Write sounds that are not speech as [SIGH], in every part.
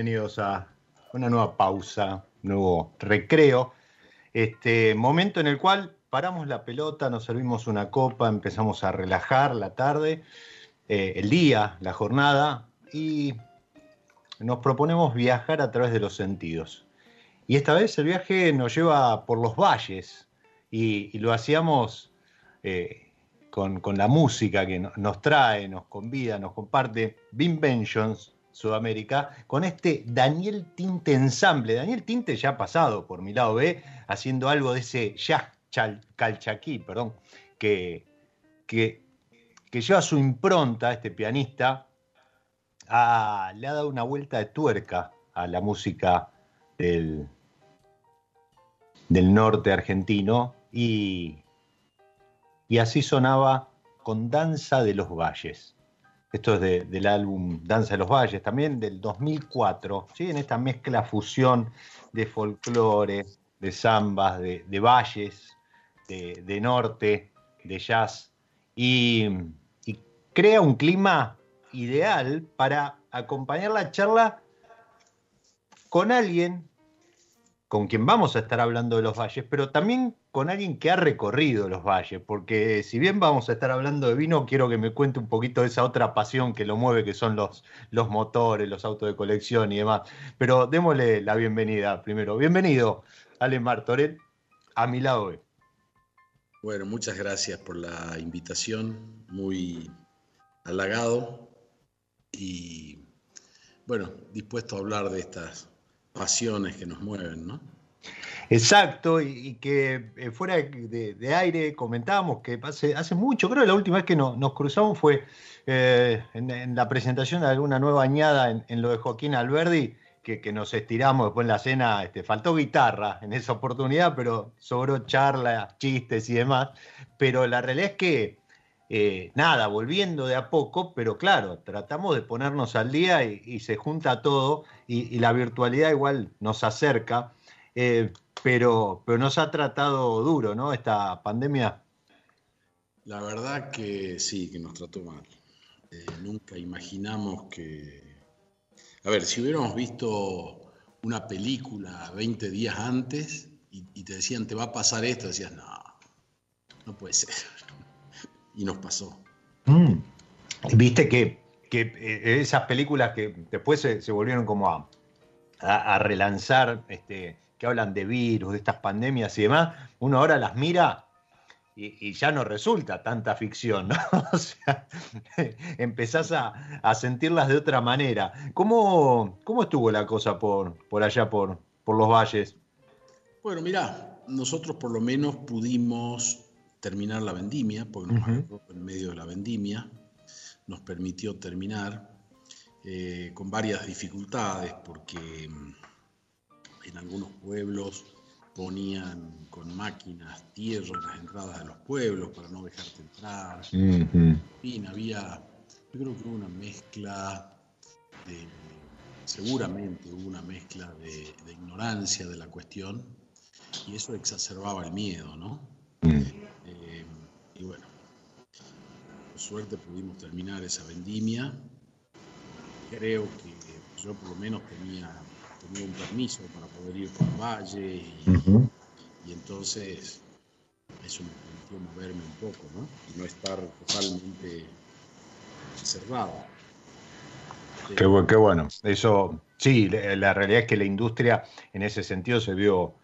Bienvenidos a una nueva pausa, nuevo recreo. Este momento en el cual paramos la pelota, nos servimos una copa, empezamos a relajar la tarde, eh, el día, la jornada y nos proponemos viajar a través de los sentidos. Y esta vez el viaje nos lleva por los valles y, lo hacíamos eh, con, la música que nos trae, nos convida, nos comparte Bim Benjons, Sudamérica, con este Daniel Tinte ensamble. Daniel Tinte ya ha pasado por mi lado B, haciendo algo de ese jazz calchaquí, perdón, que, que, lleva su impronta, este pianista, le ha dado una vuelta de tuerca a la música del, del norte argentino y, y así sonaba con Danza de los Valles. Esto es del álbum Danza de los Valles, también del 2004, ¿sí? en esta mezcla fusión de folclore, de zambas, de, valles, de, norte, de jazz, y, y crea un clima ideal para acompañar la charla con alguien con quien vamos a estar hablando de los valles, pero también con alguien que ha recorrido los valles, porque si bien vamos a estar hablando de vino, quiero que me cuente un poquito de esa otra pasión que lo mueve, que son los, los motores, los autos de colección y demás. Pero démosle la bienvenida primero. Bienvenido, Ale Martorell, a mi lado. Bueno, muchas gracias por la invitación, muy halagado y bueno, dispuesto a hablar de estas pasiones que nos mueven, ¿no? Exacto, y, que eh, fuera de, aire comentábamos que hace, hace mucho, creo que la última vez que nos cruzamos fue eh, en, la presentación de alguna nueva añada en, lo de Joaquín Alberdi, que, nos estiramos después en la cena, este, faltó guitarra en esa oportunidad, pero sobró charla, chistes y demás. Pero la realidad es que, eh, nada, volviendo de a poco, pero claro, tratamos de ponernos al día y, se junta todo y, la virtualidad igual nos acerca, eh, pero, pero nos ha tratado duro, ¿no? Esta pandemia. La verdad que sí, que nos trató mal. Eh, nunca imaginamos que a ver, si hubiéramos visto una película 20 días antes y, te decían, te va a pasar esto, decías, no, no puede ser. Y nos pasó. Mm. Viste que, eh, esas películas que después se, volvieron como a, relanzar, este, que hablan de virus, de estas pandemias y demás, uno ahora las mira y, ya no resulta tanta ficción, ¿no? [LAUGHS] O sea, [LAUGHS] empezás a, sentirlas de otra manera. ¿Cómo, cómo estuvo la cosa por, por allá, por, por los valles? Bueno, mira, nosotros por lo menos pudimos terminar la vendimia, porque nos en medio de la vendimia, nos permitió terminar eh, con varias dificultades, porque mm, en algunos pueblos ponían con máquinas tierra en las entradas de los pueblos para no dejarte entrar. En fin, había, yo creo que hubo una mezcla de, seguramente hubo una mezcla de, ignorancia de la cuestión y eso exacerbaba el miedo, ¿no? Mm. Eh, y bueno, por suerte pudimos terminar esa vendimia. Creo que yo por lo menos tenía tenía un permiso para poder ir por el valle y, entonces eso me permitió moverme un poco, ¿no? Y no estar totalmente cerrado. Qué, qué, bueno. Eso, sí, la realidad es que la industria en ese sentido se vio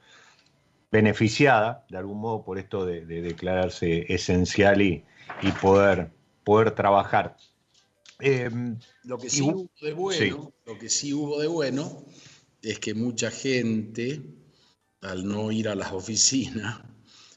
beneficiada de algún modo por esto de, declararse esencial y, y, poder, poder trabajar. Em, lo que sí hubo de bueno, lo que sí hubo de bueno es que mucha gente, al no ir a las oficinas,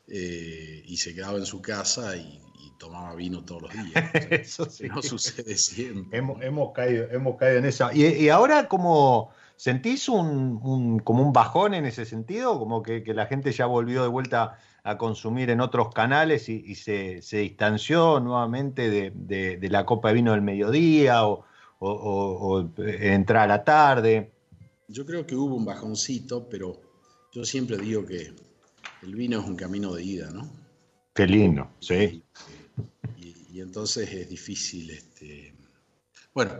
eh, y se quedaba en su casa y, tomaba vino todos los días. [LAUGHS] Eso No sucede siempre. Hemos, caído, hemos caído en esa. Y, ahora, como sentís un, como un bajón en ese sentido? Como que, la gente ya volvió de vuelta a consumir en otros canales y, se, distanció nuevamente de, la copa de vino del mediodía o, o entrar a la tarde. Yo creo que hubo un bajoncito, pero yo siempre digo que el vino es un camino de ida, ¿no? Qué lindo, sí. Y, entonces es difícil, este... Bueno,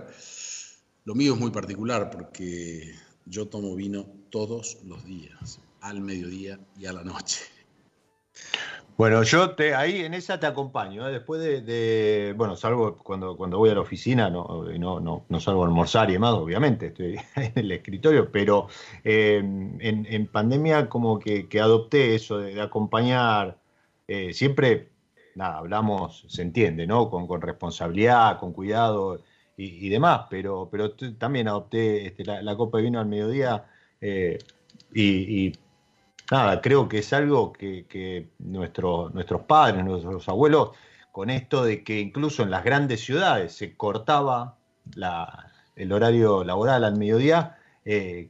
lo mío es muy particular porque yo tomo vino todos los días, al mediodía y a la noche. Bueno, yo te, ahí en esa te acompaño. ¿eh? Después de, bueno, salgo cuando, cuando voy a la oficina, no, no, no, salgo a almorzar y demás, obviamente, estoy [LAUGHS] en el escritorio, pero eh, en, pandemia como que, adopté eso de, acompañar, eh, siempre, nada, hablamos, se entiende, ¿no? Con, con responsabilidad, con cuidado y, demás, pero, pero también adopté este, la, copa de vino al mediodía y nada, creo que es algo que, nuestros padres, nuestros abuelos, con esto de que incluso en las grandes ciudades se cortaba el horario laboral al mediodía, eh,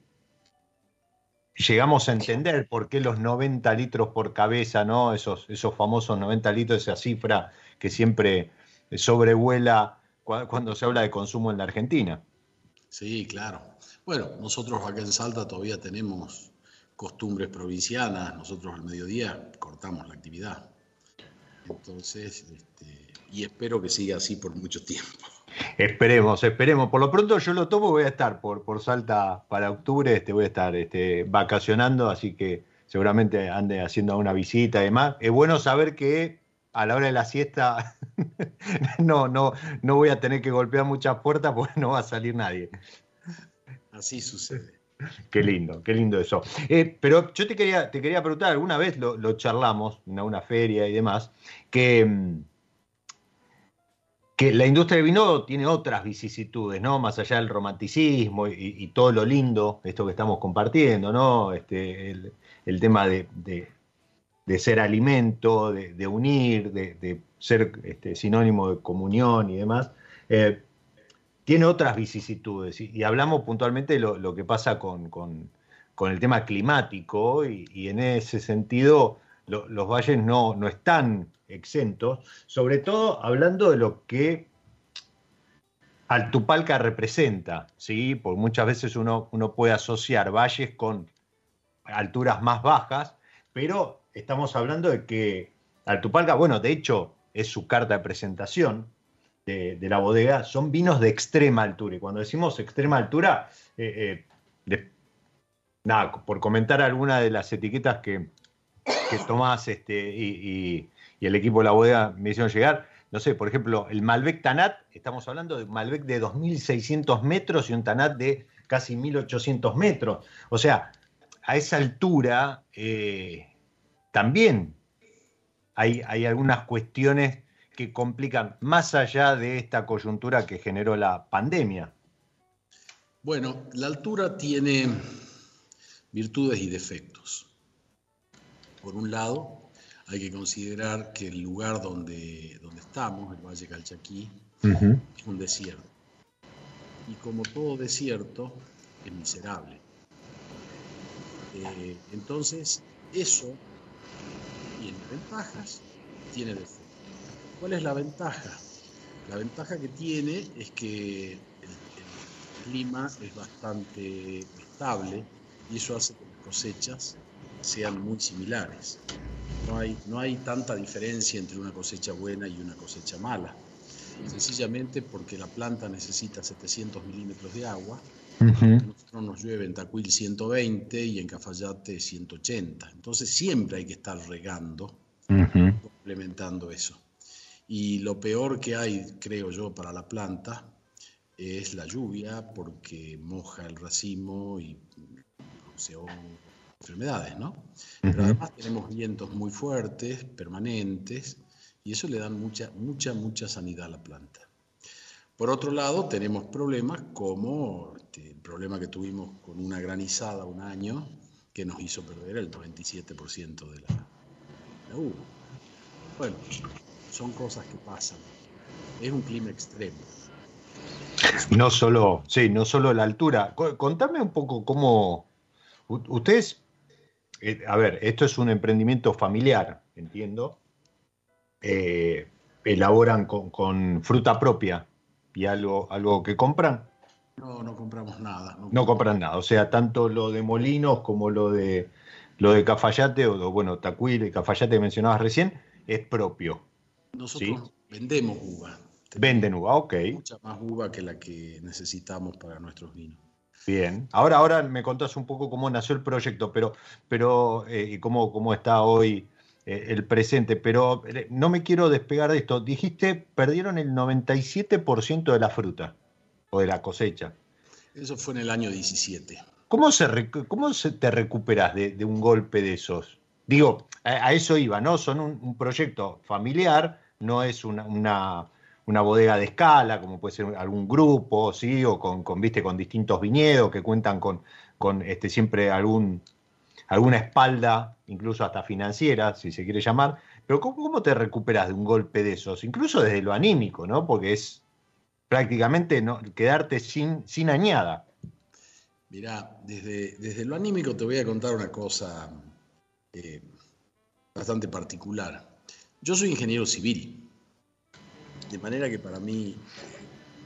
llegamos a entender por qué los 90 litros por cabeza, ¿no? Esos, esos famosos 90 litros, esa cifra que siempre sobrevuela cuando se habla de consumo en la Argentina. Sí, claro. Bueno, nosotros acá en Salta todavía tenemos costumbres provincianas, nosotros al mediodía cortamos la actividad. Entonces, este, y espero que siga así por mucho tiempo. Esperemos, esperemos. Por lo pronto yo lo tomo, voy a estar por, por Salta para octubre, este, voy a estar este, vacacionando, así que seguramente ande haciendo una visita y demás. Es bueno saber que a la hora de la siesta [LAUGHS] no, no, no voy a tener que golpear muchas puertas porque no va a salir nadie. Así sucede. Qué lindo, qué lindo eso. Eh, pero yo te quería, te quería preguntar, alguna vez lo, charlamos en una feria y demás, que, mm, que la industria del vino tiene otras vicisitudes, ¿no? Más allá del romanticismo y, todo lo lindo, esto que estamos compartiendo, ¿no? Este, el, tema de, ser alimento, de, unir, de, ser este, sinónimo de comunión y demás. Eh, tiene otras vicisitudes. Y, hablamos puntualmente de lo, que pasa con, el tema climático y, en ese sentido los valles no, no están exentos, sobre todo hablando de lo que Altupalca representa, ¿sí? Porque muchas veces uno, uno puede asociar valles con alturas más bajas, pero estamos hablando de que Altupalca, bueno, de hecho es su carta de presentación, de, la bodega son vinos de extrema altura. Y cuando decimos extrema altura, eh, eh, nada, por comentar alguna de las etiquetas que, Tomás este, y, el equipo de la bodega me hicieron llegar, no sé, por ejemplo, el Malbec Tanat, estamos hablando de un Malbec de 2.600 metros y un Tanat de casi 1.800 metros. O sea, a esa altura eh, también hay, hay algunas cuestiones que complican más allá de esta coyuntura que generó la pandemia? Bueno, la altura tiene virtudes y defectos. Por un lado, hay que considerar que el lugar donde, donde estamos, el Valle Calchaquí, es un desierto. Y como todo desierto, es miserable. Eh, entonces, eso tiene ventajas, tiene defectos. ¿Cuál es la ventaja? La ventaja que tiene es que el, clima es bastante estable y eso hace que las cosechas sean muy similares. No hay, no hay tanta diferencia entre una cosecha buena y una cosecha mala. Sencillamente porque la planta necesita 700 milímetros de agua. Nosotros nos llueve en Tacuil 120 y en Cafayate 180. Entonces siempre hay que estar regando, complementando eso. Y lo peor que hay, creo yo, para la planta es la lluvia, porque moja el racimo y se enfermedades, ¿no? Pero además tenemos vientos muy fuertes, permanentes, y eso le dan mucha, mucha, mucha sanidad a la planta. Por otro lado, tenemos problemas como este, el problema que tuvimos con una granizada un año que nos hizo perder el 97% de la, la uva. Bueno, son cosas que pasan. Es un clima extremo. No solo, sí, no solo la altura. Contame un poco cómo ustedes, eh, a ver, esto es un emprendimiento familiar, entiendo. Eh, elaboran con, fruta propia y algo, algo que compran. No, no compramos nada. No, compran nada. O sea, tanto lo de Molinos como lo de lo de Cafayate, o bueno, Tacuil y Cafayate que mencionabas recién, es propio. Nosotros vendemos uva. Venden uva, ok. Mucha más uva que la que necesitamos para nuestros vinos. Bien, ahora, ahora me contás un poco cómo nació el proyecto, pero, pero eh, y cómo, cómo está hoy el presente, pero eh, no me quiero despegar de esto. Dijiste, perdieron el 97% de la fruta o de la cosecha. Eso fue en el año 17. ¿Cómo, se, cómo se te recuperas de, un golpe de esos? Digo, a, eso iba, ¿no? Son un proyecto familiar, no es una, una, bodega de escala, como puede ser algún grupo, ¿sí? O con, con, ¿viste? con distintos viñedos que cuentan con, con este, siempre algún, alguna espalda, incluso hasta financiera, si se quiere llamar. Pero ¿cómo, te recuperas de un golpe de esos? Incluso desde lo anímico, ¿no? Porque es prácticamente no, quedarte sin, sin añada. Mirá, desde, desde lo anímico te voy a contar una cosa eh, bastante particular. Yo soy ingeniero civil, de manera que para mí,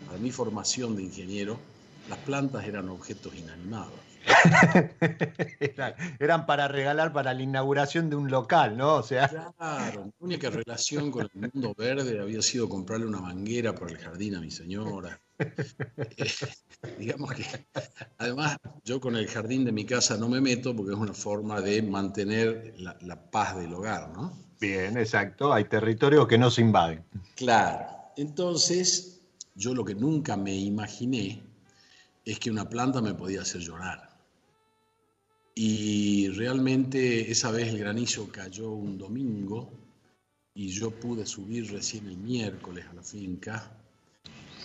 para mi formación de ingeniero, las plantas eran objetos inanimados. [LAUGHS] eran, para regalar para la inauguración de un local, ¿no? O sea. Claro, mi única relación con el mundo verde había sido comprarle una manguera para el jardín a mi señora. digamos que, además, yo con el jardín de mi casa no me meto porque es una forma de mantener la paz del hogar, ¿no? Bien, exacto. Hay territorios que no se invaden. Claro. Entonces, yo lo que nunca me imaginé es que una planta me podía hacer llorar. Y realmente esa vez el granizo cayó un domingo y yo pude subir recién el miércoles a la finca.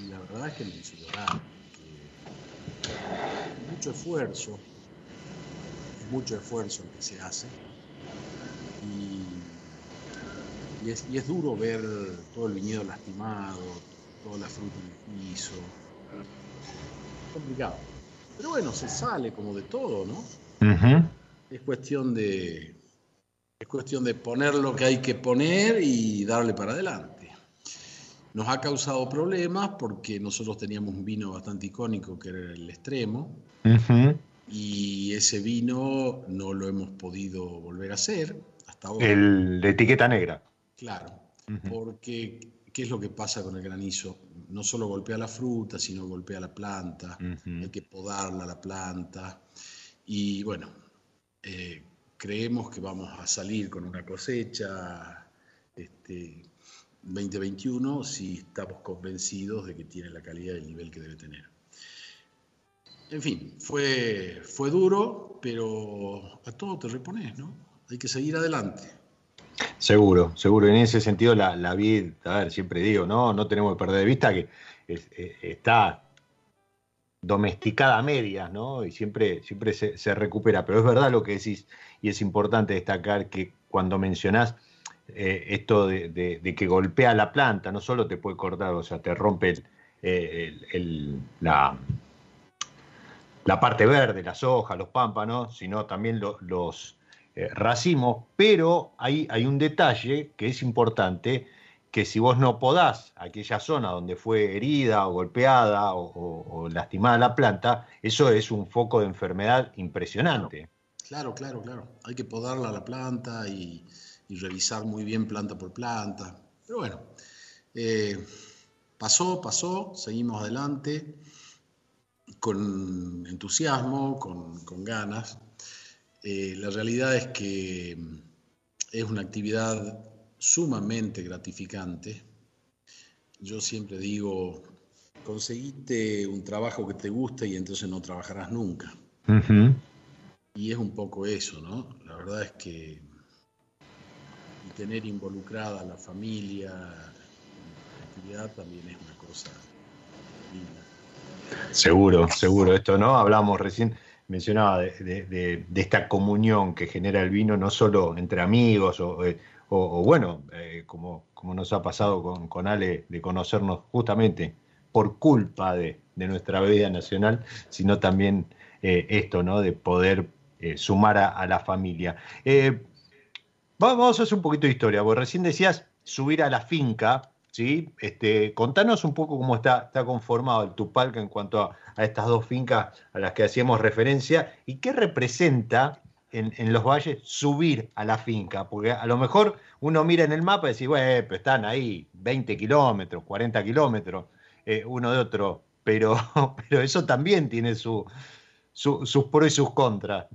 Y la verdad es que me hizo. Mucho esfuerzo, mucho esfuerzo el que se hace. Y y es, duro ver todo el viñedo lastimado, toda la fruta en el piso. complicado. Pero bueno, se sale como de todo, ¿no? Es cuestión de es cuestión de poner lo que hay que poner y darle para adelante. Nos ha causado problemas porque nosotros teníamos un vino bastante icónico que era el extremo. Y ese vino no lo hemos podido volver a hacer hasta ahora. El de etiqueta negra. Claro, porque ¿qué es lo que pasa con el granizo? No solo golpea la fruta, sino golpea la planta, hay que podarla la planta. Y bueno, eh, creemos que vamos a salir con una cosecha este, 2021 si estamos convencidos de que tiene la calidad y el nivel que debe tener. En fin, fue, fue duro, pero a todo te repones, ¿no? Hay que seguir adelante. Seguro, seguro. En ese sentido, la, la vid, a ver, siempre digo, ¿no? No tenemos que perder de vista que está domesticada a medias, ¿no? Y siempre, siempre se, recupera. Pero es verdad lo que decís, y es importante destacar que cuando mencionás eh, esto de, que golpea la planta, no solo te puede cortar, o sea, te rompe la, parte verde, las hojas, los pámpanos, sino también los eh, racimos, pero hay un detalle que es importante, que si vos no podás aquella zona donde fue herida o golpeada o, lastimada la planta, eso es un foco de enfermedad impresionante. Claro, claro, claro. Hay que podarla la planta y, revisar muy bien planta por planta. Pero bueno, eh, pasó, pasó, seguimos adelante con entusiasmo, con, ganas. Eh, la realidad es que es una actividad sumamente gratificante. Yo siempre digo, conseguiste un trabajo que te guste y entonces no trabajarás nunca. Y es un poco eso, ¿no? La verdad es que tener involucrada a la familia la actividad también es una cosa linda. Seguro, seguro. Esto, ¿no? Hablamos recién, mencionaba de, esta comunión que genera el vino, no solo entre amigos o, o, bueno, eh, como, como nos ha pasado con, con, Ale, de conocernos justamente por culpa de, nuestra vida nacional, sino también eh, esto, ¿no? De poder eh, sumar a, la familia. vamos a hacer un poquito de historia, porque recién decías subir a la finca, ¿sí? Este, contanos un poco cómo está, está conformado el Tupalca en cuanto a, a estas dos fincas a las que hacíamos referencia y qué representa en, los valles subir a la finca, porque a lo mejor uno mira en el mapa y dice, bueno, pero están ahí 20 kilómetros, 40 kilómetros, eh, uno de otro, pero, [LAUGHS] pero eso también tiene su, sus pros y sus contras.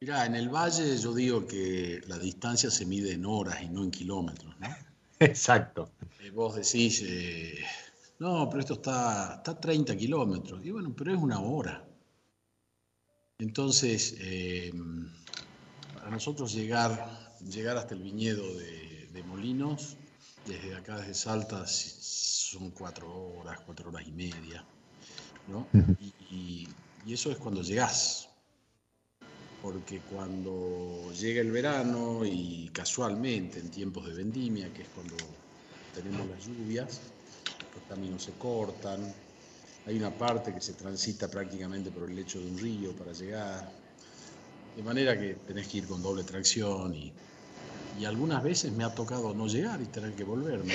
Mirá, en el valle yo digo que la distancia se mide en horas y no en kilómetros, ¿no? [LAUGHS] Exacto. Eh, vos decís, eh, no, pero esto está, está a 30 kilómetros. Y bueno, pero es una hora. Entonces, eh, para nosotros llegar, llegar hasta el viñedo de, Molinos, desde acá, desde Salta, son cuatro horas, cuatro horas y media, ¿no? Y, eso es cuando llegás, porque cuando llega el verano y casualmente en tiempos de vendimia, que es cuando tenemos las lluvias, los caminos se cortan, hay una parte que se transita prácticamente por el lecho de un río para llegar. De manera que tenés que ir con doble tracción y, algunas veces me ha tocado no llegar y tener que volverme.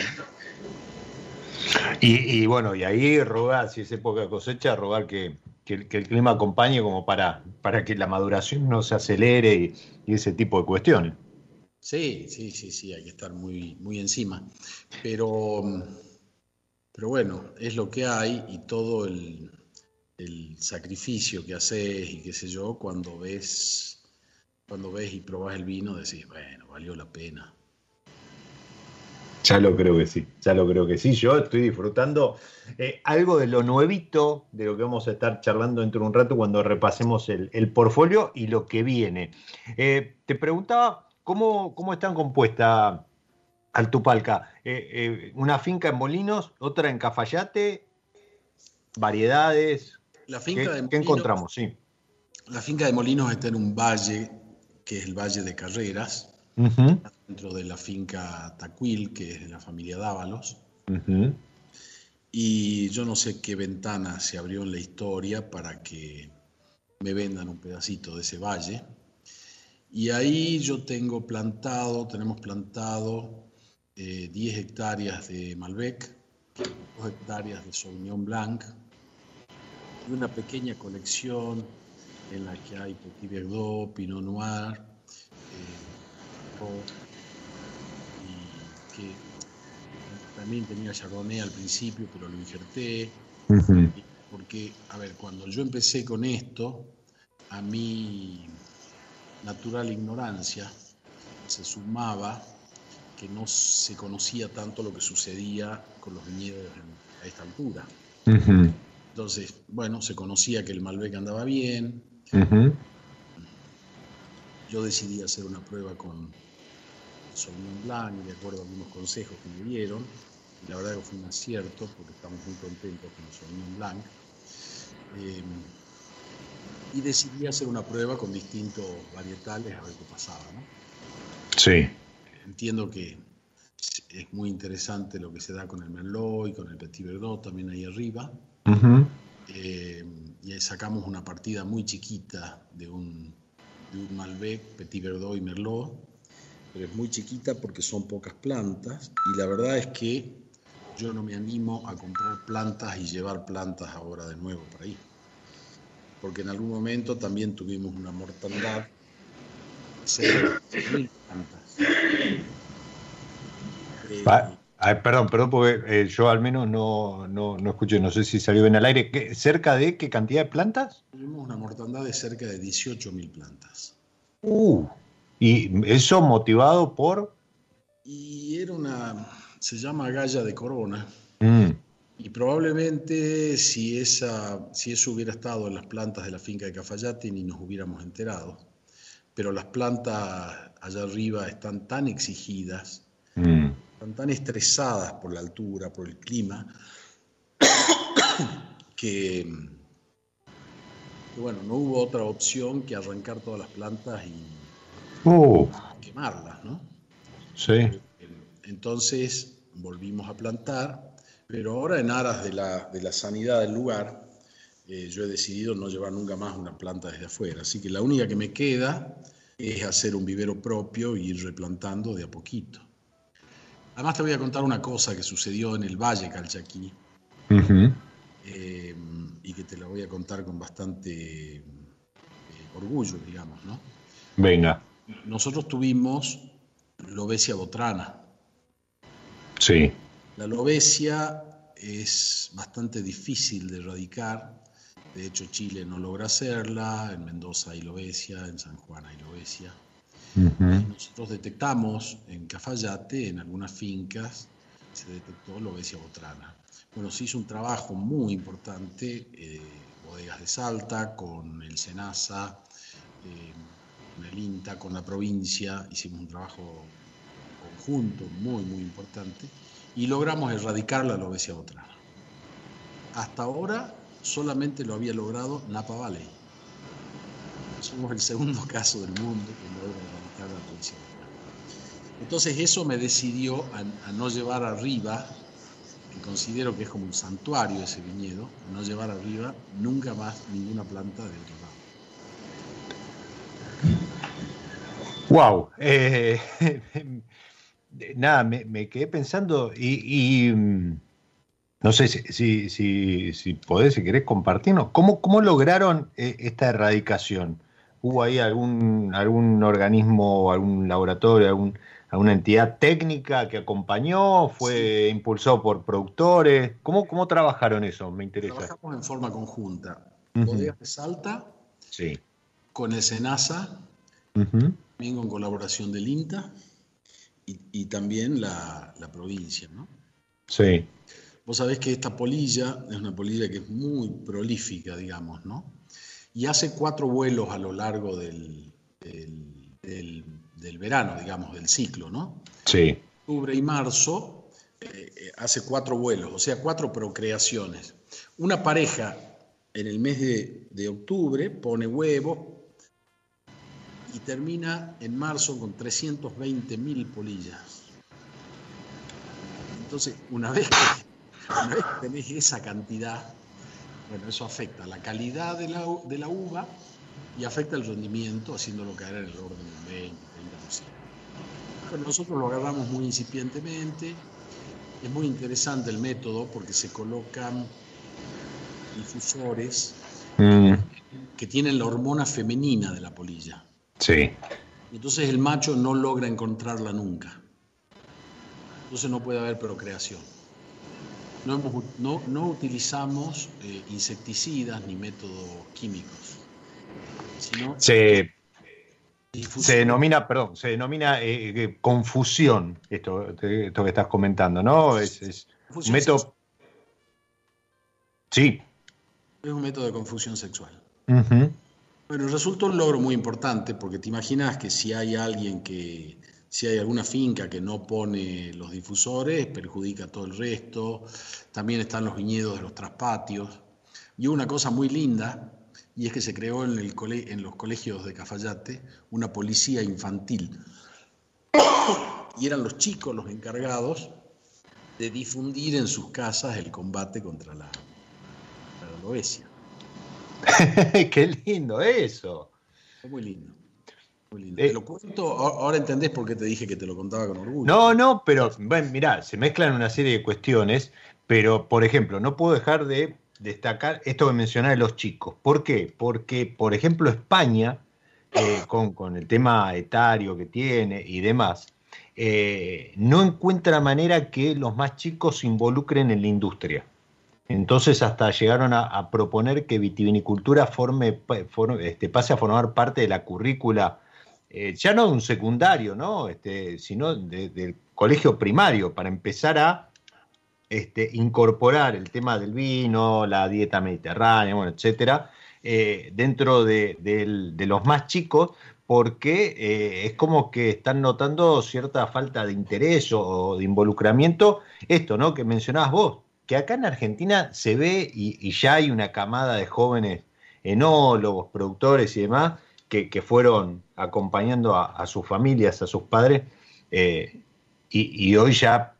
Y, bueno, y ahí rogar, si es época de cosecha, rogar que, el, clima acompañe como para, para que la maduración no se acelere y, y, ese tipo de cuestiones. Sí, sí, sí, sí, hay que estar muy, muy encima. Pero pero bueno, es lo que hay y todo el, sacrificio que haces y qué sé yo, cuando ves, cuando ves y probás el vino, decís, bueno, valió la pena. Ya lo creo que sí, ya lo creo que sí. Yo estoy disfrutando eh, algo de lo nuevito, de lo que vamos a estar charlando dentro de un rato cuando repasemos el, el portfolio y lo que viene. Eh, te preguntaba cómo, cómo están compuestas Altupalca, eh, eh, una finca en Molinos, otra en Cafayate, variedades. La finca ¿Qué, encontramos? Sí. La finca de Molinos está en un valle, que es el Valle de Carreras, dentro de la finca Tacuil, que es de la familia Dávalos. y yo no sé qué ventana se abrió en la historia para que me vendan un pedacito de ese valle. Y ahí yo tengo plantado, tenemos plantado 10 eh, hectáreas de Malbec, 2 hectáreas de Sauvignon Blanc y una pequeña colección en la que hay Petit Verdot, Pinot Noir, eh, y que también tenía Chardonnay al principio, pero lo injerté. Porque, a ver, cuando yo empecé con esto, a mi natural ignorancia se sumaba que no se conocía tanto lo que sucedía con los viñedos a esta altura. Entonces, bueno, se conocía que el Malbec andaba bien. Yo decidí hacer una prueba con Sauvignon Blanc, de acuerdo a algunos consejos que me dieron la verdad que fue un acierto porque estamos muy contentos con el Sauvignon Blanc. Eh, y decidí hacer una prueba con distintos varietales a ver qué pasaba. ¿no? Sí. Entiendo que es muy interesante lo que se da con el Merlot y con el Petit Verdot también ahí arriba. Eh, y sacamos una partida muy chiquita de un, de un Malbec, Petit Verdot y Merlot, pero es muy chiquita porque son pocas plantas y la verdad es que yo no me animo a comprar plantas y llevar plantas ahora de nuevo por ahí. Porque en algún momento también tuvimos una mortandad de plantas. Eh, perdón, perdón, porque eh, yo al menos no, no, no, escuché, no sé si salió bien al aire. ¿Cerca de qué cantidad de plantas? Tuvimos una mortandad de cerca de 18.000 plantas. Uh, ¿Y eso motivado por? Y era una, se llama Galla de Corona. Mm. Y probablemente si, esa, si eso hubiera estado en las plantas de la finca de Cafayate ni nos hubiéramos enterado. Pero las plantas allá arriba están tan exigidas, mm. están tan estresadas por la altura, por el clima, [COUGHS] que, bueno, no hubo otra opción que arrancar todas las plantas y oh. quemarlas, ¿no? Sí. Entonces volvimos a plantar, pero ahora en aras de la, de la sanidad del lugar, eh, yo he decidido no llevar nunca más una planta desde afuera. Así que la única que me queda es hacer un vivero propio e ir replantando de a poquito. Además te voy a contar una cosa que sucedió en el Valle Calchaquí eh, y que te la voy a contar con bastante eh, orgullo, digamos, ¿no? Venga. Nosotros tuvimos Lobesia botrana, Sí. La lobesia es bastante difícil de erradicar. De hecho, Chile no logra hacerla. En Mendoza hay lobesia, en San Juan hay lobesia. nosotros detectamos en Cafayate, en algunas fincas, se detectó lobesia botrana. Bueno, se hizo un trabajo muy importante, eh, bodegas de Salta, con el SENASA, eh, con el INTA, con la provincia, hicimos un trabajo conjunto muy, muy importante, y logramos erradicar la lobesia botrana. Hasta ahora solamente lo había logrado Napa Valley. Somos el segundo [LAUGHS] caso del mundo que logra erradicar la botrana. Entonces eso me decidió a, no llevar arriba, que considero que es como un santuario ese viñedo, a no llevar arriba nunca más ninguna planta de otro lado. Wow, nada, me, quedé pensando y, mm, no sé si, si, si, podés, si querés compartirnos, ¿cómo, cómo lograron eh, esta erradicación? ¿Hubo ahí algún, algún organismo, algún laboratorio, algún, alguna entidad técnica que acompañó? ¿Fue impulsado por productores? ¿Cómo, ¿Cómo trabajaron eso? Me interesa. Trabajamos en forma conjunta. Bodegas de Salta, sí. con el SENASA, también con colaboración del INTA y, también la, provincia, ¿no? Sí. Vos sabés que esta polilla es una polilla que es muy prolífica, digamos, ¿no? Y hace cuatro vuelos a lo largo del, del, verano, digamos, del ciclo, ¿no? Sí. Octubre y marzo eh, hace cuatro vuelos, o sea, cuatro procreaciones. Una pareja en el mes de, de octubre pone huevo, y termina en marzo con 320.000 polillas. Entonces, una vez que, una vez que tenés esa cantidad, bueno, eso afecta la calidad de la, de la uva y afecta el rendimiento, haciéndolo caer en el orden del 20, 30%. Bueno, nosotros lo agarramos muy incipientemente. Es muy interesante el método porque se colocan difusores Mm, que tienen la hormona femenina de la polilla. sí. Entonces el macho no logra encontrarla nunca. Entonces no puede haber procreación. No, hemos- no- no utilizamos eh, insecticidas ni métodos químicos, sino Se, se denomina, perdón, se denomina eh, eh, confusión, esto, esto que estás comentando, ¿no? Es, es un método. Sí. Es un método de confusión sexual. Bueno, resultó un logro muy importante porque te imaginas que si hay alguien que, si hay alguna finca que no pone los difusores, perjudica a todo el resto. También están los viñedos de los traspatios. Y hubo una cosa muy linda, y es que se creó en, el cole- en los colegios de Cafayate una policía infantil. Y eran los chicos los encargados de difundir en sus casas el combate contra la, contra la. [LAUGHS] Qué lindo eso. Fue muy lindo. Eh, te lo cuento, ahora entendés por qué te dije que te lo contaba con orgullo. No, no, pero bueno, mirá, se mezclan una serie de cuestiones, pero por ejemplo, no puedo dejar de destacar esto que mencionaba de los chicos. ¿Por qué? Porque, por ejemplo, España, eh, [COUGHS] con, con el tema etario que tiene y demás, eh, no encuentra manera que los más chicos se involucren en la industria. Entonces hasta llegaron a, a proponer que vitivinicultura forme, pa- for- este, pase a formar parte de la currícula, eh, ya no de un secundario, ¿no? Este, sino de- del colegio primario, para empezar a este, incorporar el tema del vino, la dieta mediterránea, bueno, etcétera, eh, dentro de, los más chicos, porque eh, es como que están notando cierta falta de interés o, de involucramiento. Esto, ¿no? Que mencionabas vos, que acá en Argentina se ve y ya hay una camada de jóvenes enólogos, productores y demás, que, fueron acompañando a, sus familias, a sus padres, eh, y, hoy ya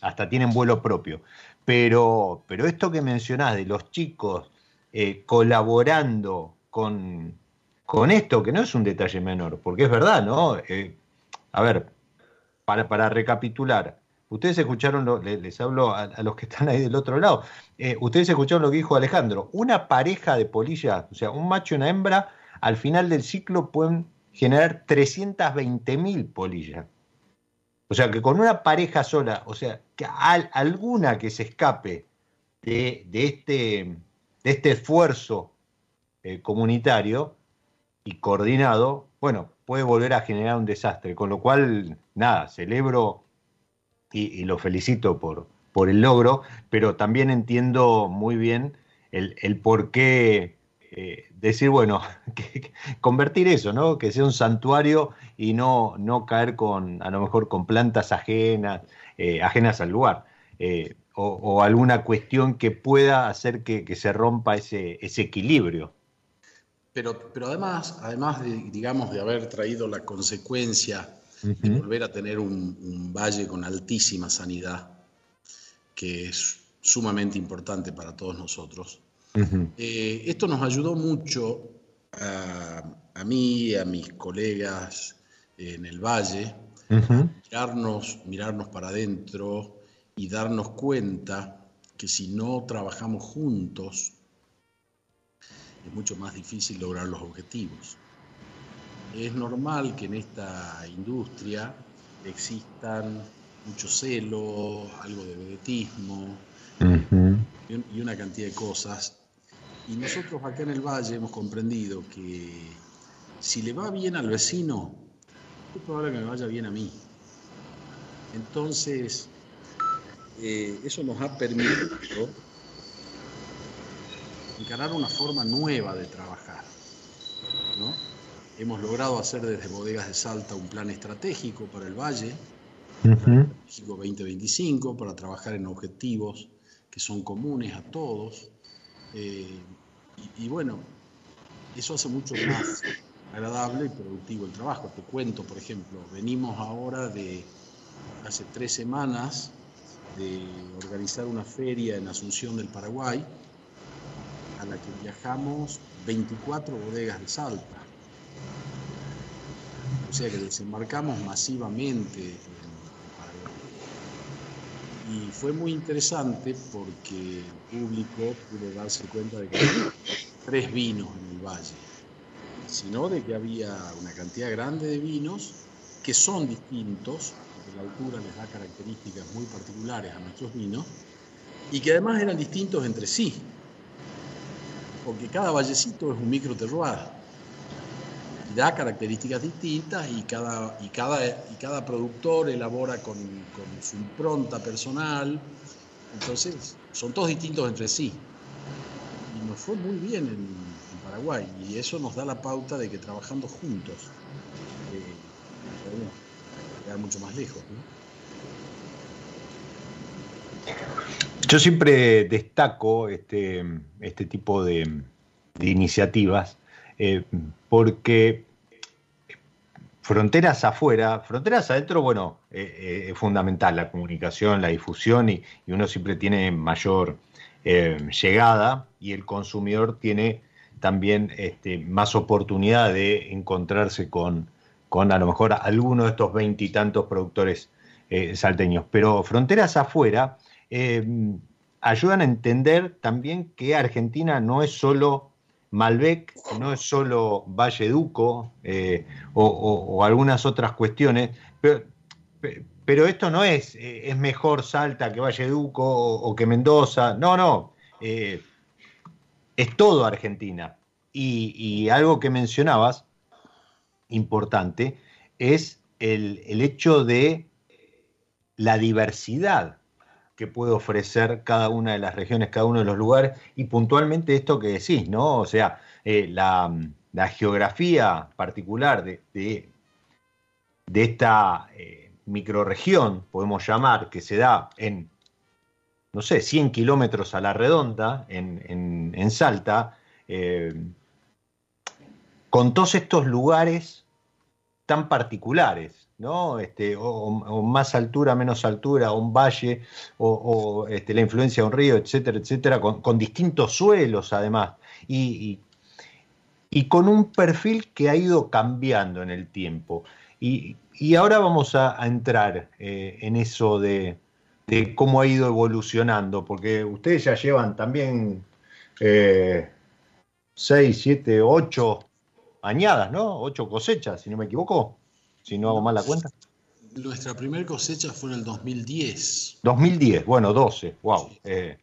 hasta tienen vuelo propio. Pero, pero esto que mencionás de los chicos eh, colaborando con, con esto, que no es un detalle menor, porque es verdad, ¿no? Eh, a ver, para, para recapitular, ustedes escucharon, lo- le- les, hablo a, los que están ahí del otro lado, ustedes escucharon lo que dijo Alejandro, una pareja de polillas, o sea, un macho y una hembra, al final del ciclo pueden generar 320 mil polillas. O sea, que con una pareja sola, o sea, que al- alguna que se escape de, este, de este esfuerzo eh, comunitario y coordinado, bueno, puede volver a generar un desastre. Con lo cual, nada, celebro y, lo felicito por, por el logro, pero también entiendo muy bien el, el por qué eh, decir, bueno, [LAUGHS] que- convertir eso, ¿no? Que sea un santuario y no, no caer con, a lo mejor, con plantas ajenas, eh, ajenas al lugar. eh, o, o alguna cuestión que pueda hacer que, que se rompa ese, ese equilibrio. Pero, pero además, además de, digamos, de haber traído la consecuencia de volver a tener un, un valle con altísima sanidad, que es sumamente importante para todos nosotros, Eh, esto nos ayudó mucho a, a mí, a mis colegas en el valle, Ujú. mirarnos, mirarnos para adentro y darnos cuenta que si no trabajamos juntos, es mucho más difícil lograr los objetivos. Es normal que en esta industria existan mucho celo, algo de vedetismo, Ujú. y un- y una cantidad de cosas. Y nosotros acá en el Valle hemos comprendido que si le va bien al vecino, es probable que me vaya bien a mí. Entonces, eh, eso nos ha permitido encarar una forma nueva de trabajar. ¿no? Hemos logrado hacer desde Bodegas de Salta un plan estratégico para el Valle. México 2025 para trabajar en objetivos que son comunes a todos. Eh, y, y bueno, eso hace mucho más agradable y productivo el trabajo. Te cuento, por ejemplo, venimos ahora de hace tres semanas de organizar una feria en Asunción del Paraguay, a la que viajamos 24 bodegas de Salta. O sea que desembarcamos masivamente. Y fue muy interesante porque el público pudo darse cuenta de que había tres vinos en el valle, sino de que había una cantidad grande de vinos que son distintos, porque la altura les da características muy particulares a nuestros vinos, y que además eran distintos entre sí, porque cada vallecito es un micro terroir da características distintas y cada, y cada, y cada productor elabora con, con su impronta personal. Entonces, son todos distintos entre sí. Y nos fue muy bien en, Paraguay y eso nos da la pauta de que trabajando juntos eh, podemos llegar mucho más lejos. Yo siempre destaco este, este tipo de iniciativas eh, porque fronteras afuera, fronteras adentro, bueno, eh, eh, es fundamental la comunicación, la difusión y, uno siempre tiene mayor llegada y el consumidor tiene también este, más oportunidad de encontrarse con, con a lo mejor alguno de estos veintitantos productores salteños. Pero fronteras afuera ayudan a entender también que Argentina no es solo Malbec, no es solo Valleduco eh, o, algunas otras cuestiones, pero, pero esto no es, eh, es mejor Salta que Valleduco o, o que Mendoza, no, no, eh, es todo Argentina. Y, y, algo que mencionabas, importante, es el, el hecho de la diversidad que puede ofrecer cada una de las regiones, cada uno de los lugares, y puntualmente esto que decís, ¿no? O sea, eh, la, geografía particular de, de, esta eh, microregión, podemos llamar, que se da en, no sé, 100 kilómetros a la redonda, en, en, en Salta, eh, con todos estos lugares tan particulares, ¿no? Este, o, más altura, menos altura, o un valle, o, este, la influencia de un río, etcétera, etcétera, con, distintos suelos además, y, y, con un perfil que ha ido cambiando en el tiempo. Y, y ahora vamos a, entrar eh, en eso de, de, cómo ha ido evolucionando, porque ustedes ya llevan también eh, seis, siete, ocho añadas, ¿no? Ocho cosechas, si no me equivoco si no hago mal la cuenta. Nuestra primera cosecha fue en el 2010. 2010, bueno, 12, wow. Eh,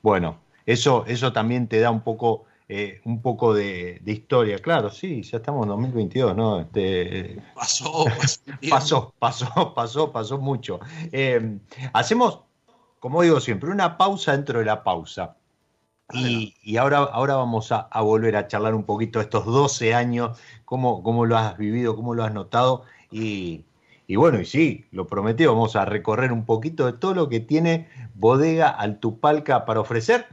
bueno, eso, eso también te da un poco, eh, un poco de, de, historia. Claro, sí, ya estamos en 2022, ¿no? Este, pasó, [LAUGHS] pasó, pasó, pasó, pasó mucho. Eh, hacemos, como digo siempre, una pausa dentro de la pausa. Y, y, ahora, ahora vamos a, a, volver a charlar un poquito estos 12 años, cómo, cómo lo has vivido, cómo lo has notado y, y, bueno, y sí, lo prometí, vamos a recorrer un poquito de todo lo que tiene Bodega Altupalca para ofrecer.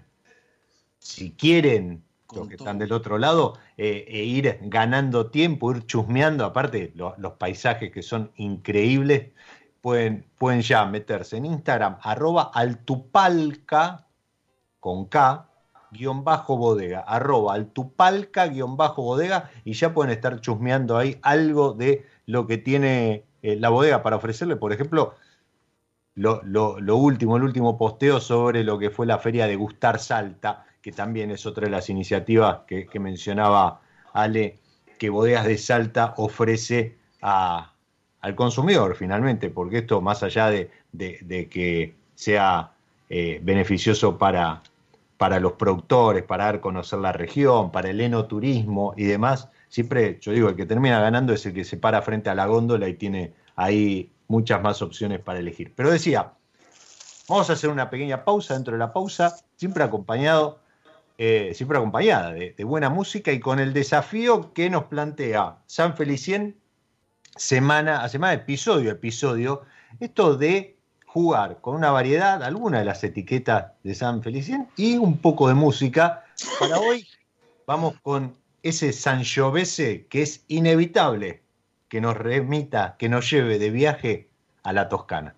Si quieren, Con los que todo. están del otro lado, eh, e ir ganando tiempo, ir chusmeando, aparte lo, los paisajes que son increíbles, pueden, pueden ya meterse en Instagram, arroba altupalca, con K, bodega, arroba altupalca guion bajo bodega, y ya pueden estar chusmeando ahí algo de lo que tiene eh, la bodega para ofrecerle, por ejemplo, lo, lo, último, el último posteo sobre lo que fue la feria de Gustar Salta, que también es otra de las iniciativas que, mencionaba Ale, que Bodegas de Salta ofrece a, al consumidor finalmente, porque esto más allá de, de, de que sea eh, beneficioso para, para los productores, para dar conocer la región, para el enoturismo y demás, siempre yo digo, el que termina ganando es el que se para frente a la góndola y tiene ahí muchas más opciones para elegir. Pero decía, vamos a hacer una pequeña pausa dentro de la pausa, siempre acompañado, eh, siempre acompañada de, de, buena música y con el desafío que nos plantea San Felicien semana a semana, episodio a episodio, esto de jugar con una variedad, alguna de las etiquetas de San Felicien y un poco de música. Para hoy vamos con ese Sangiovese que es inevitable que nos remita, que nos lleve de viaje a la Toscana.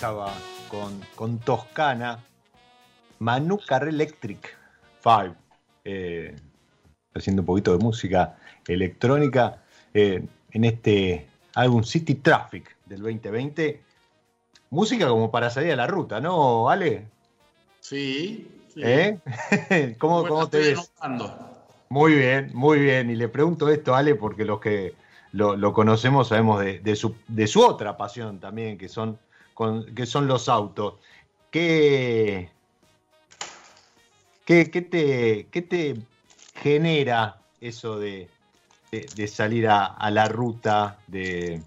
Pasaba con, con Toscana, Manucar Electric 5, eh, haciendo un poquito de música electrónica eh, en este álbum City Traffic del 2020. Música como para salir a la ruta, ¿no, Ale? Sí. ¿Eh? [LAUGHS] ¿Cómo, ¿cómo te ves? Muy bien, muy bien. Y le pregunto esto, Ale, porque los que lo, conocemos sabemos de, su, de, su, otra pasión también, que son, que son los autos. ¿Qué, qué, te, qué te genera eso de, de salir a, la ruta, de,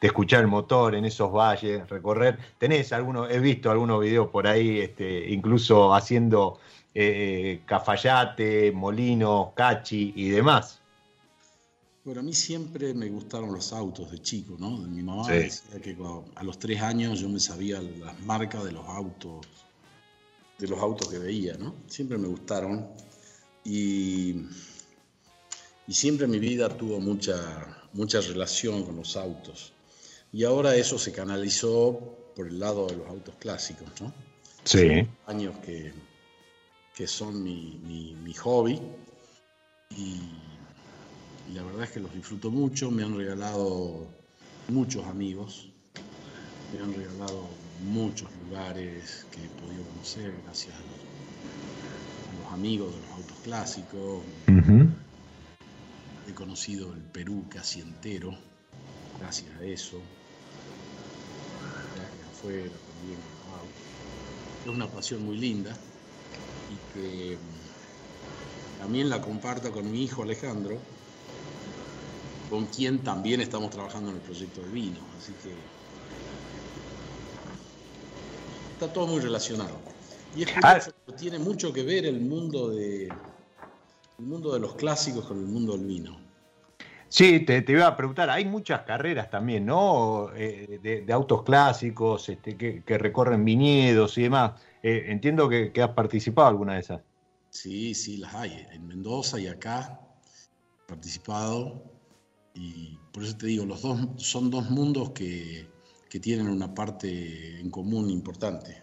de escuchar el motor en esos valles, recorrer. Tenés algunos, he visto algunos videos por ahí, este, incluso haciendo eh, cafayate, molino, cachi y demás. Bueno, a mí siempre me gustaron los autos de chico, ¿no? Mi mamá decía que a los tres años yo me sabía las marcas de los autos, de los autos que veía, ¿no? Siempre me gustaron y, y siempre mi vida tuvo mucha, mucha relación con los autos. Y ahora eso se canalizó por el lado de los autos clásicos, ¿no? Sí. años que, que son mi, mi, hobby y, la verdad es que los disfruto mucho, me han regalado muchos amigos, me han regalado muchos lugares que he podido conocer gracias a los, amigos de los autos clásicos. He conocido el Perú casi entero gracias a eso también. Es una pasión muy linda y que mm, también la comparto con mi hijo Alejandro, con quien también estamos trabajando en el proyecto de vino. Así que está todo muy relacionado. Y es ah. que tiene mucho que ver el mundo de el mundo de los clásicos con el mundo del vino. Sí, te, iba a preguntar, hay muchas carreras también, ¿no? Eh, de, autos clásicos este, que, recorren viñedos y demás. Eh, entiendo que, has participado en alguna de esas. Sí, sí, las hay. En Mendoza y acá he participado. Y por eso te digo, los dos son dos mundos que, tienen una parte en común importante.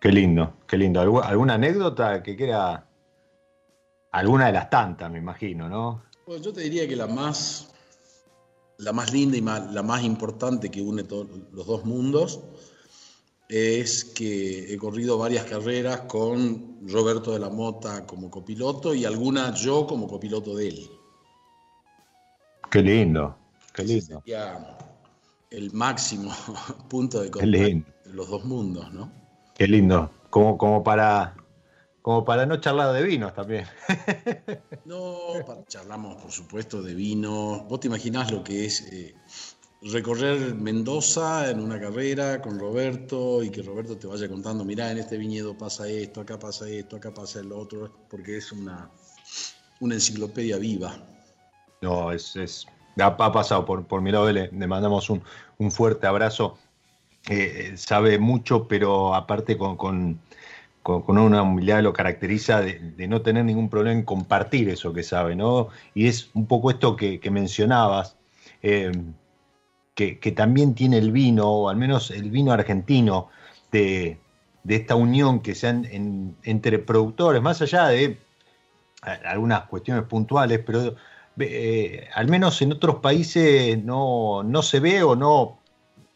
Qué lindo, qué lindo. ¿Alguna anécdota que quiera? Alguna de las tantas, me imagino, ¿no? Pues yo te diría que la más, la más linda y la más importante que une los dos mundos es que he corrido varias carreras con Roberto de la Mota como copiloto y alguna yo como copiloto de él. Qué lindo, qué lindo. Sería el máximo [LAUGHS] punto de contacto de los dos mundos, ¿no? Qué lindo. Como, como para como para no charlar de vinos también. [LAUGHS] No, charlamos por supuesto de vino. Vos te imaginás lo que es eh, recorrer Mendoza en una carrera con Roberto y que Roberto te vaya contando, mirá, en este viñedo pasa esto, acá pasa esto, acá pasa el otro, porque es una, una enciclopedia viva. No, es, es ha, pasado por, por mi lado, le, mandamos un, fuerte abrazo. Eh, eh, sabe mucho, pero aparte con con, una humildad lo caracteriza de, no tener ningún problema en compartir eso que sabe, ¿no? Y es un poco esto que, mencionabas, eh, que, también tiene el vino, o al menos el vino argentino, de, esta unión que se han entre productores, más allá de algunas cuestiones puntuales, pero eh, al menos en otros países no, no se ve o no,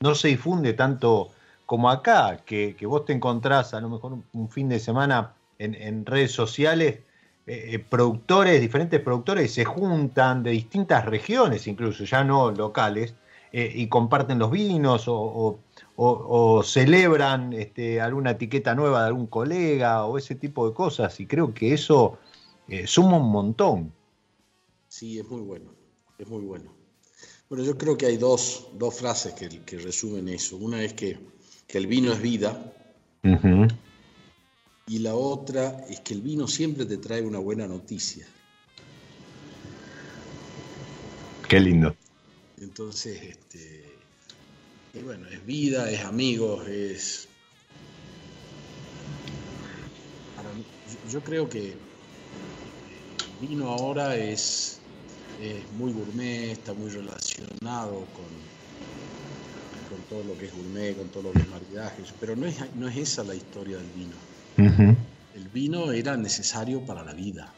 no se difunde tanto como acá, que, vos te encontrás a lo mejor un, fin de semana en, redes sociales, eh, eh, productores, diferentes productores se juntan de distintas regiones, incluso ya no locales, y comparten los vinos o, celebran este, alguna etiqueta nueva de algún colega o ese tipo de cosas. Y creo que eso suma un montón. Sí, es muy bueno, es muy bueno. Bueno, yo creo que hay dos, frases que resumen eso. Una es que que el vino es vida. Y la otra es que el vino siempre te trae una buena noticia. Qué lindo. Entonces, este, bueno, es vida, es amigos, es... yo creo que el vino ahora es, es muy gourmet, está muy relacionado con con todo lo que es gourmet, con todo lo que es maridaje, pero no es, no es esa la historia del vino. El vino era necesario para la vida.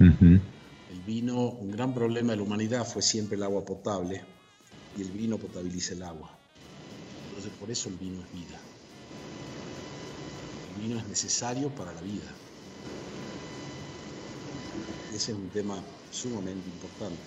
El vino, un gran problema de la humanidad fue siempre el agua potable y el vino potabiliza el agua. Entonces por eso el vino es vida. El vino es necesario para la vida. Ese es un tema sumamente importante.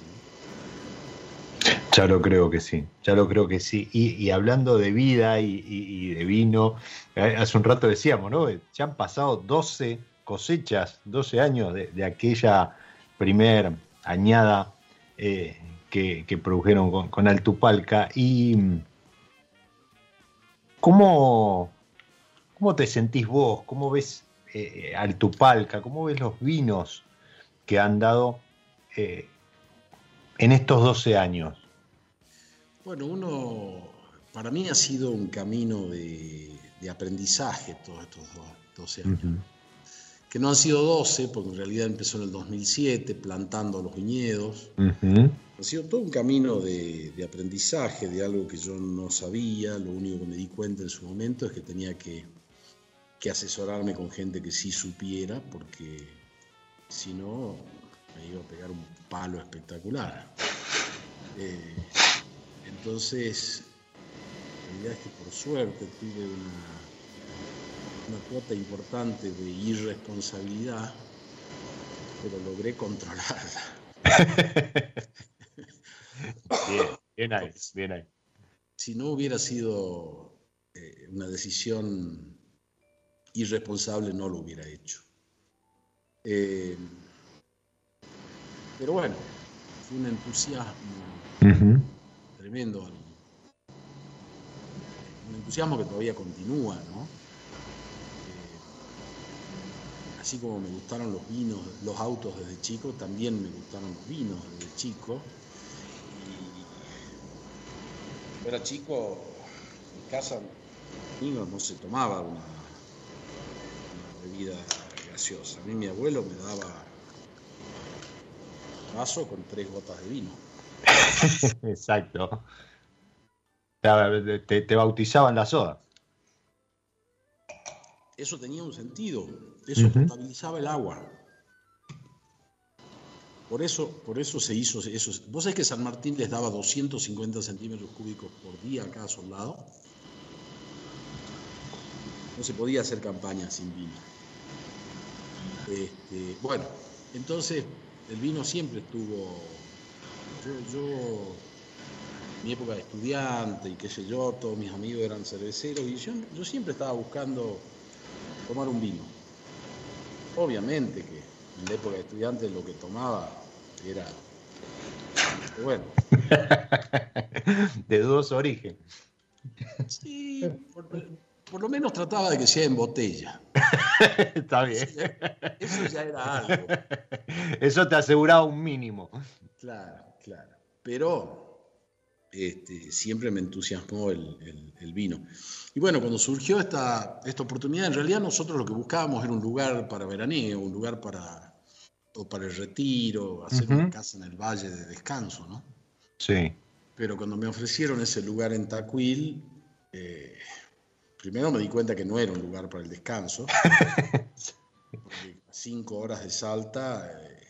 Ya lo creo que sí, ya lo creo que sí. Y, hablando de vida y, de vino, eh, hace un rato decíamos, ¿no? Ya han pasado 12 cosechas, 12 años de, aquella primer añada eh, que, produjeron con, Altupalca. ¿Y cómo, cómo te sentís vos? ¿Cómo ves eh, Altupalca? ¿Cómo ves los vinos que han dado en estos 12 años? Bueno, uno, para mí ha sido un camino de, aprendizaje todos estos 12 años. Que no han sido 12, porque en realidad empezó en el 2007, plantando los viñedos. Ha sido todo un camino de, aprendizaje, de algo que yo no sabía. Lo único que me di cuenta en su momento es que tenía que, asesorarme con gente que sí supiera, porque si no me iba a pegar un palo espectacular. [LAUGHS] Eh, entonces, la realidad es que por suerte tuve una, una cuota importante de irresponsabilidad, pero logré controlarla. [LAUGHS] bien, bien ahí, bien ahí. Si no hubiera sido eh, una decisión irresponsable, no lo hubiera hecho. Eh, pero bueno, fue un entusiasmo tremendo. Un entusiasmo que todavía continúa, ¿no? Eh, así como me gustaron los vinos, los autos desde chico, también me gustaron los vinos desde chico. Y era chico, en casa no se tomaba una, bebida gaseosa. A mí mi abuelo me daba vaso con tres gotas de vino. [LAUGHS] Exacto. Te, bautizaban la soda. Eso tenía un sentido. Eso potabilizaba el agua. Por eso, por eso se hizo eso. ¿Vos sabés que San Martín les daba 250 centímetros cúbicos por día a cada soldado? No se podía hacer campaña sin vino. Este, bueno, entonces el vino siempre estuvo yo, mi época de estudiante y qué sé yo, todos mis amigos eran cerveceros y yo, yo siempre estaba buscando tomar un vino. Obviamente que en la época de estudiante lo que tomaba era, bueno. [LAUGHS] de dos orígenes. Sí, por, lo menos trataba de que sea en botella. [LAUGHS] Está bien. Eso ya era algo. Eso te aseguraba un mínimo. Claro. Claro, pero este, siempre me entusiasmó el, vino. Y bueno, cuando surgió esta, esta oportunidad, en realidad nosotros lo que buscábamos era un lugar para veraneo, un lugar para, para el retiro, hacer una casa en el valle de descanso, ¿no? Sí. Pero cuando me ofrecieron ese lugar en Tacuil, eh, primero me di cuenta que no era un lugar para el descanso. [LAUGHS] porque cinco horas de Salta eh,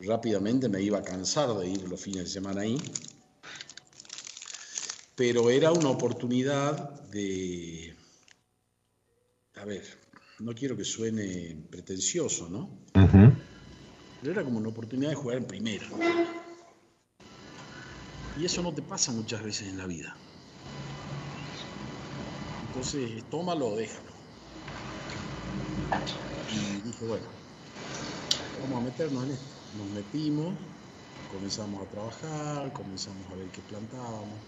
rápidamente me iba a cansar de ir los fines de semana ahí, pero era una oportunidad de, a ver, no quiero que suene pretencioso, ¿no? Pero era como una oportunidad de jugar en primera. Y eso no te pasa muchas veces en la vida. Entonces, tómalo o déjalo. Y dije, bueno, vamos a meternos en esto nos metimos, comenzamos a trabajar, comenzamos a ver qué plantábamos.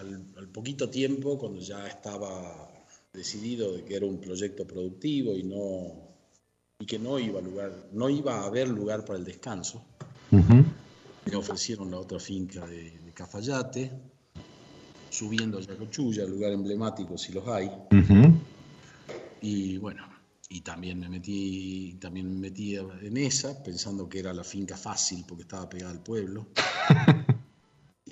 al, poquito tiempo, cuando ya estaba decidido de que era un proyecto productivo y no y que no iba a lugar, no iba a haber lugar para el descanso, me ofrecieron la otra finca de, Cafayate, subiendo a Yacochulla, lugar emblemático si los hay. Y bueno, y también me metí también me metí en esa pensando que era la finca fácil porque estaba pegada al pueblo [LAUGHS]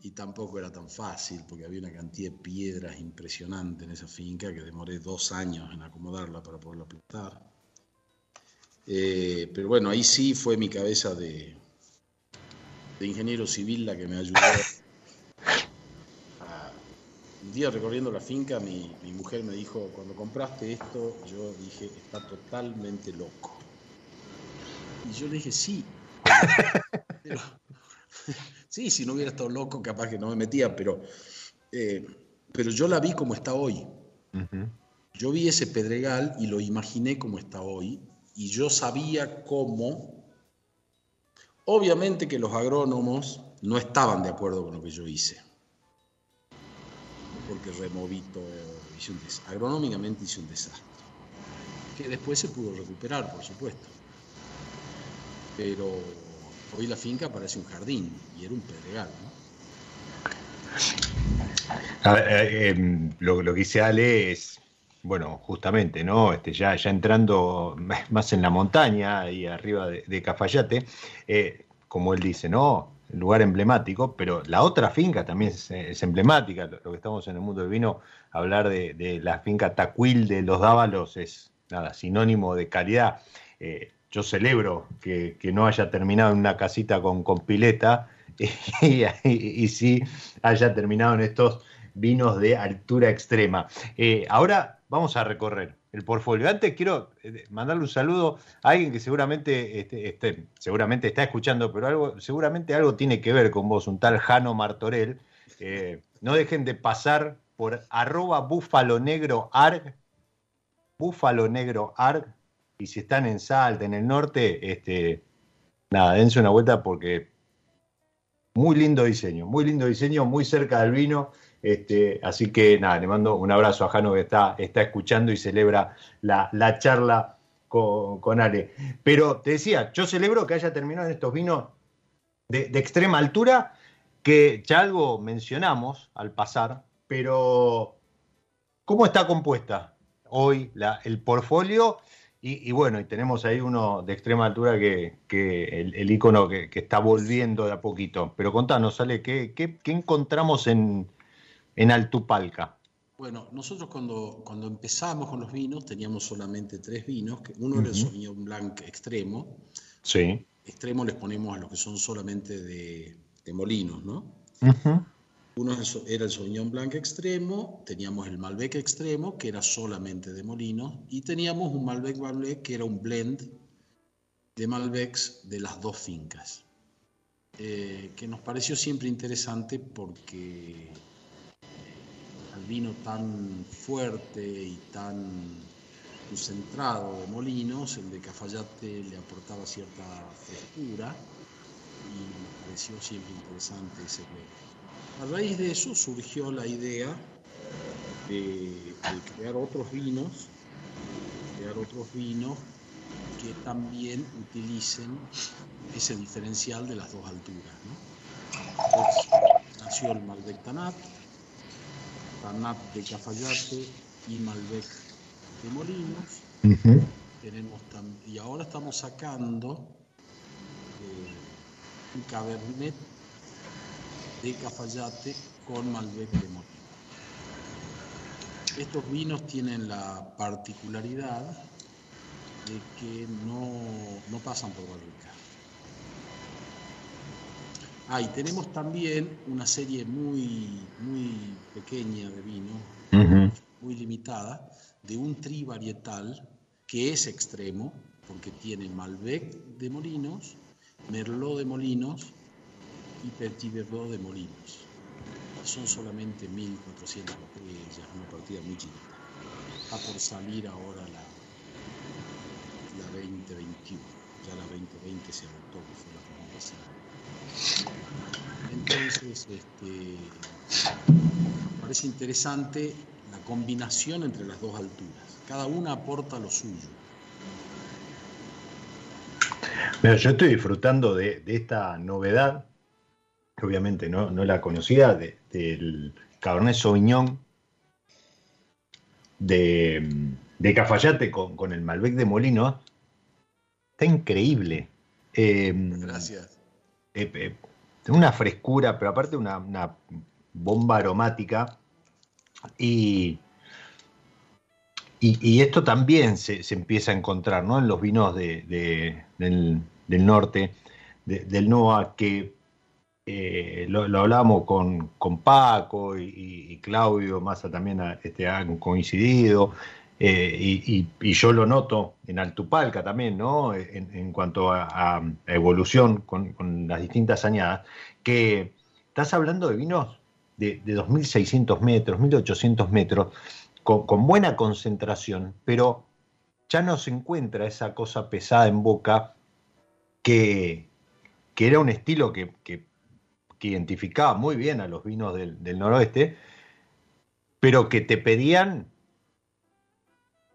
y, tampoco era tan fácil porque había una cantidad de piedras impresionante en esa finca que demoré dos años en acomodarla para poderla plantar. Eh, pero bueno, ahí sí fue mi cabeza de, de ingeniero civil la que me ayudó. Un día recorriendo la finca, mi, mi mujer me dijo, cuando compraste esto, yo dije, está totalmente loco. Y yo le dije, sí. Pero, sí, si no hubiera estado loco, capaz que no me metía, pero, eh, pero yo la vi como está hoy. Yo vi ese pedregal y lo imaginé como está hoy, y yo sabía cómo. Obviamente que los agrónomos no estaban de acuerdo con lo que yo hice, porque removí todo, hice un agronómicamente hice un desastre, que después se pudo recuperar, por supuesto. Pero Hoy la finca parece un jardín y era un pedregal, ¿no? Eh, em, lo, que dice Ale es, bueno, justamente, ¿no? Este, ya, ya entrando más en la montaña y arriba de, Cafayate, eh, como él dice, ¿no? Lugar emblemático, pero la otra finca también es, emblemática. Lo, que estamos en el mundo del vino, hablar de, la finca Tacuil de los Dávalos es nada, sinónimo de calidad. Eh, yo celebro que, no haya terminado en una casita con, con pileta [LAUGHS] y, sí haya terminado en estos vinos de altura extrema. Eh, ahora vamos a recorrer el portfolio. Antes quiero eh, mandarle un saludo a alguien que seguramente, este, seguramente está escuchando, pero algo, seguramente algo tiene que ver con vos, un tal Jano Martorell. Eh, no dejen de pasar por arroba búfalo negro y si están en Salta, en el norte, este, nada, dense una vuelta porque muy lindo diseño, muy lindo diseño, muy cerca del vino. Este, así que nada, le mando un abrazo a Jano que está, está escuchando y celebra la, charla con, Ale. Pero te decía, yo celebro que haya terminado en estos vinos de, extrema altura, que ya algo mencionamos al pasar, pero ¿cómo está compuesta hoy la, el portfolio? Y, bueno, y tenemos ahí uno de extrema altura que, el, icono que, está volviendo de a poquito. Pero contanos, sale ¿qué, qué, encontramos en, en, Altupalca? Bueno, nosotros cuando, cuando empezamos con los vinos teníamos solamente tres vinos, que uno era el Sauvignon Blanc extremo. Sí. Extremo les ponemos a los que son solamente de, molinos, ¿no? Uno era el Sauvignon Blanc extremo, teníamos el Malbec extremo, que era solamente de molinos, y teníamos un Malbec Malbec, que era un blend de Malbecs de las dos fincas, eh, que nos pareció siempre interesante porque al vino tan fuerte y tan concentrado de molinos, el de Cafayate le aportaba cierta frescura y nos pareció siempre interesante ese blend. A raíz de eso surgió la idea de, crear otros vinos, crear otros vinos que también utilicen ese diferencial de las dos alturas. nació el Malbec Tanat, Tanat de Cafayate y Malbec de Molinos. Tenemos y ahora estamos sacando eh, un Cabernet de Cafayate con Malbec de Molino. Estos vinos tienen la particularidad de que no, pasan por barrica. Ah, y tenemos también una serie muy, muy pequeña de vino, muy limitada, de un tri varietal que es extremo, porque tiene Malbec de Molinos, Merlot de Molinos y Petit Verdot de Molinos. Son solamente 1.400 botellas, una partida muy chiquita. Está por salir ahora la, la 2021. Ya la 2020 se agotó, que fue la primera Entonces, este, parece interesante la combinación entre las dos alturas. Cada una aporta lo suyo. yo estoy disfrutando de, de, esta novedad obviamente no, no la conocía, del Cabernet Sauvignon de, de Cafayate con, el Malbec de Molino. Está increíble. Em, Gracias. Eh, eh, una frescura, pero aparte una, una bomba aromática. Y, y, esto también se, empieza a encontrar ¿no? en los vinos de, del, norte, del NOA, que eh, lo, hablábamos con, con Paco y, Claudio, Massa también este, han coincidido, eh, y, yo lo noto en Altupalca también, ¿no? En, cuanto a, evolución con, las distintas añadas, que estás hablando de vinos de, de 2.600 metros, 1.800 metros, con, buena concentración, pero ya no se encuentra esa cosa pesada en boca que, era un estilo que, identificaba muy bien a los vinos del, noroeste, pero que te pedían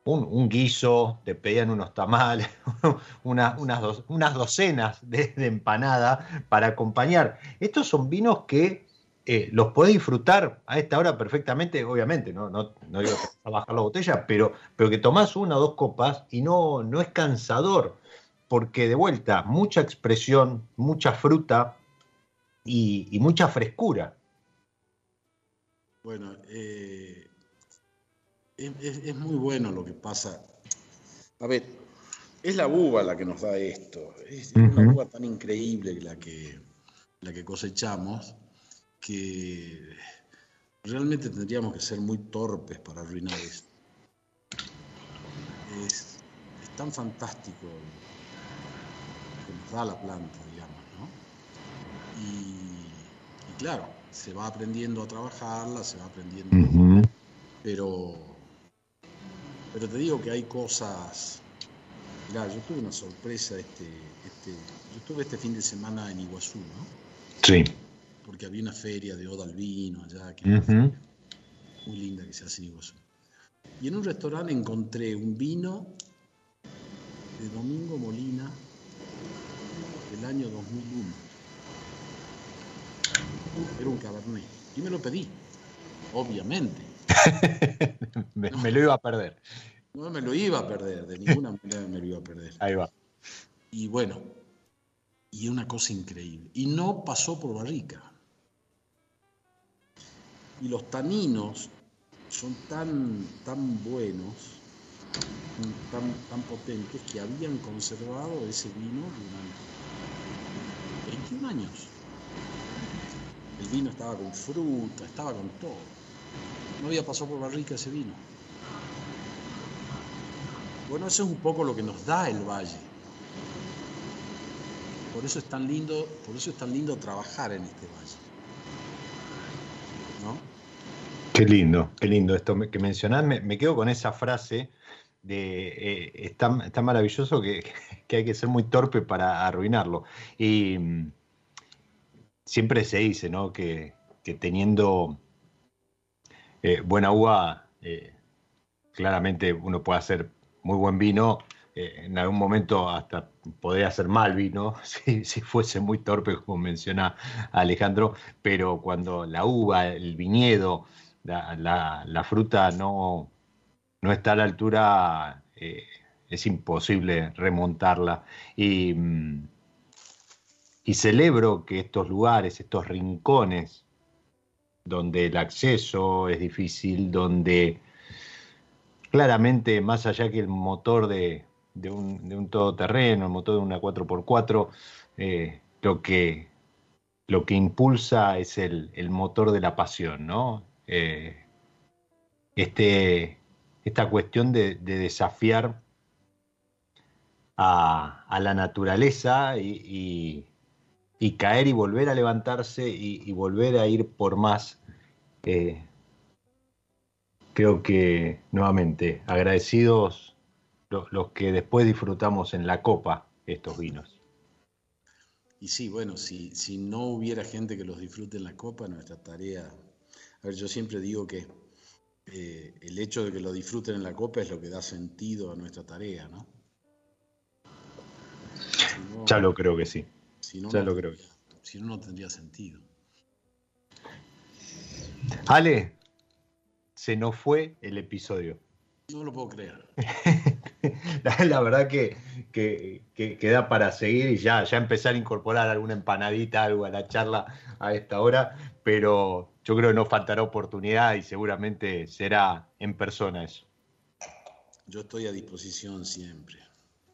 un, guiso, te pedían unos tamales, [LAUGHS] unas, unas, docenas de, de, empanada para acompañar. Estos son vinos que eh, los podés disfrutar a esta hora perfectamente, obviamente, no, no, no digo a bajar la botella, pero, pero que tomás una o dos copas y no, no es cansador, porque de vuelta, mucha expresión, mucha fruta y, mucha frescura. Bueno, eh, es, muy bueno lo que pasa. A ver, es la uva la que nos da esto. Es una uva tan increíble la que, la que cosechamos que realmente tendríamos que ser muy torpes para arruinar esto. Es, tan fantástico que nos da la planta, digamos, ¿no? Y, claro, se va aprendiendo a trabajarla, se va aprendiendo, pero, pero te digo que hay cosas. Mirá, yo tuve una sorpresa este, este, yo estuve este fin de semana en Iguazú, ¿no? Sí porque había una feria de Oda al Vino allá, que muy linda que se hace en Iguazú. Y en un restaurante encontré un vino de Domingo Molina del año 2001. Era un cabernet. Y me lo pedí, obviamente. [LAUGHS] me, me, lo iba a perder. No me lo iba a perder, de ninguna manera me lo iba a perder. Ahí va. Y bueno, y una cosa increíble. Y no pasó por barrica y los taninos son tan, tan buenos, tan, tan potentes, que habían conservado ese vino durante 21 años. El vino estaba con fruta, estaba con todo. No había pasado por barrica ese vino. Bueno, eso es un poco lo que nos da el valle. Por eso es tan lindo, por eso es tan lindo trabajar en este valle. ¿No? Qué lindo, qué lindo esto que mencionás. Me, quedo con esa frase de eh, está, maravilloso que, hay que ser muy torpe para arruinarlo. Y mm, siempre se dice, ¿no? Que, teniendo eh, buena uva, eh, claramente uno puede hacer muy buen vino. en algún momento hasta podría hacer mal vino [LAUGHS] si, fuese muy torpe, como menciona Alejandro, pero cuando la uva, el viñedo, la, fruta no, no, está a la altura, eh, es imposible remontarla. Y, mm, y celebro que estos lugares, estos rincones, donde el acceso es difícil, donde claramente, más allá que el motor de, un, de un, todoterreno, el motor de una 4x4, eh, lo, que, lo que impulsa es el, el, motor de la pasión, ¿no? Eh, este, esta cuestión de, desafiar a, la naturaleza y, caer y volver a levantarse y, volver a ir por más. Eh, creo que nuevamente agradecidos los, que después disfrutamos en la copa estos vinos. Y sí, bueno, si, si no hubiera gente que los disfrute en la copa, nuestra tarea a ver, yo siempre digo que eh, el hecho de que lo disfruten en la copa es lo que da sentido a nuestra tarea, ¿no? ya lo creo que sí. Ya lo creo. Si no, no tendría sentido. Ale, se nos fue el episodio. No lo puedo creer. [LAUGHS] la, verdad que, que, que, da para seguir y ya, ya empezar a incorporar alguna empanadita, algo a la charla a esta hora, pero yo creo que no faltará oportunidad y seguramente será en persona eso. Yo estoy a disposición siempre.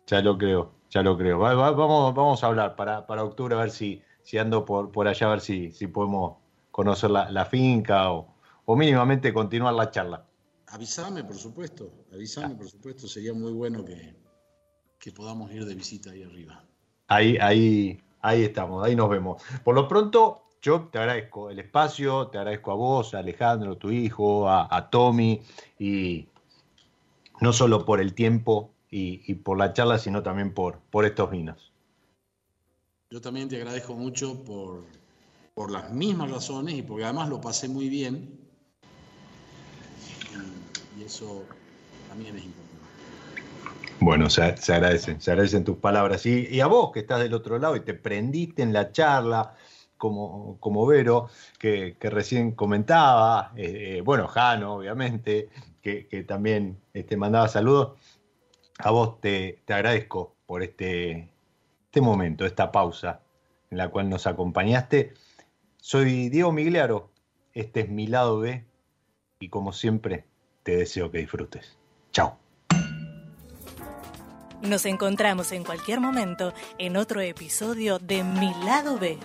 Ya lo creo, ya lo creo. vamos, vamos a hablar para, para octubre a ver si, si ando por, por allá, a ver si, si podemos conocer la, finca o, o, mínimamente continuar la charla. Avísame, por supuesto, avísame, por supuesto, sería muy bueno que, que podamos ir de visita ahí arriba. Ahí, ahí, ahí estamos, ahí nos vemos. Por lo pronto, yo te agradezco el espacio, te agradezco a vos, a Alejandro, tu hijo, a, Tommy, y no solo por el tiempo y, por la charla, sino también por, por estos vinos. Yo también te agradezco mucho por, por las mismas razones y porque además lo pasé muy bien. Y, eso también es importante. Bueno, se, agradecen, se agradecen tus palabras. Y, a vos que estás del otro lado y te prendiste en la charla, como, como Vero, que, recién comentaba, eh, eh, bueno, Jano, obviamente, que, también este, mandaba saludos. A vos te, te agradezco por este, este momento, esta pausa en la cual nos acompañaste. Soy Diego Migliaro, este es mi lado B y como siempre te deseo que disfrutes. Chao. Nos encontramos en cualquier momento en otro episodio de Mi lado B.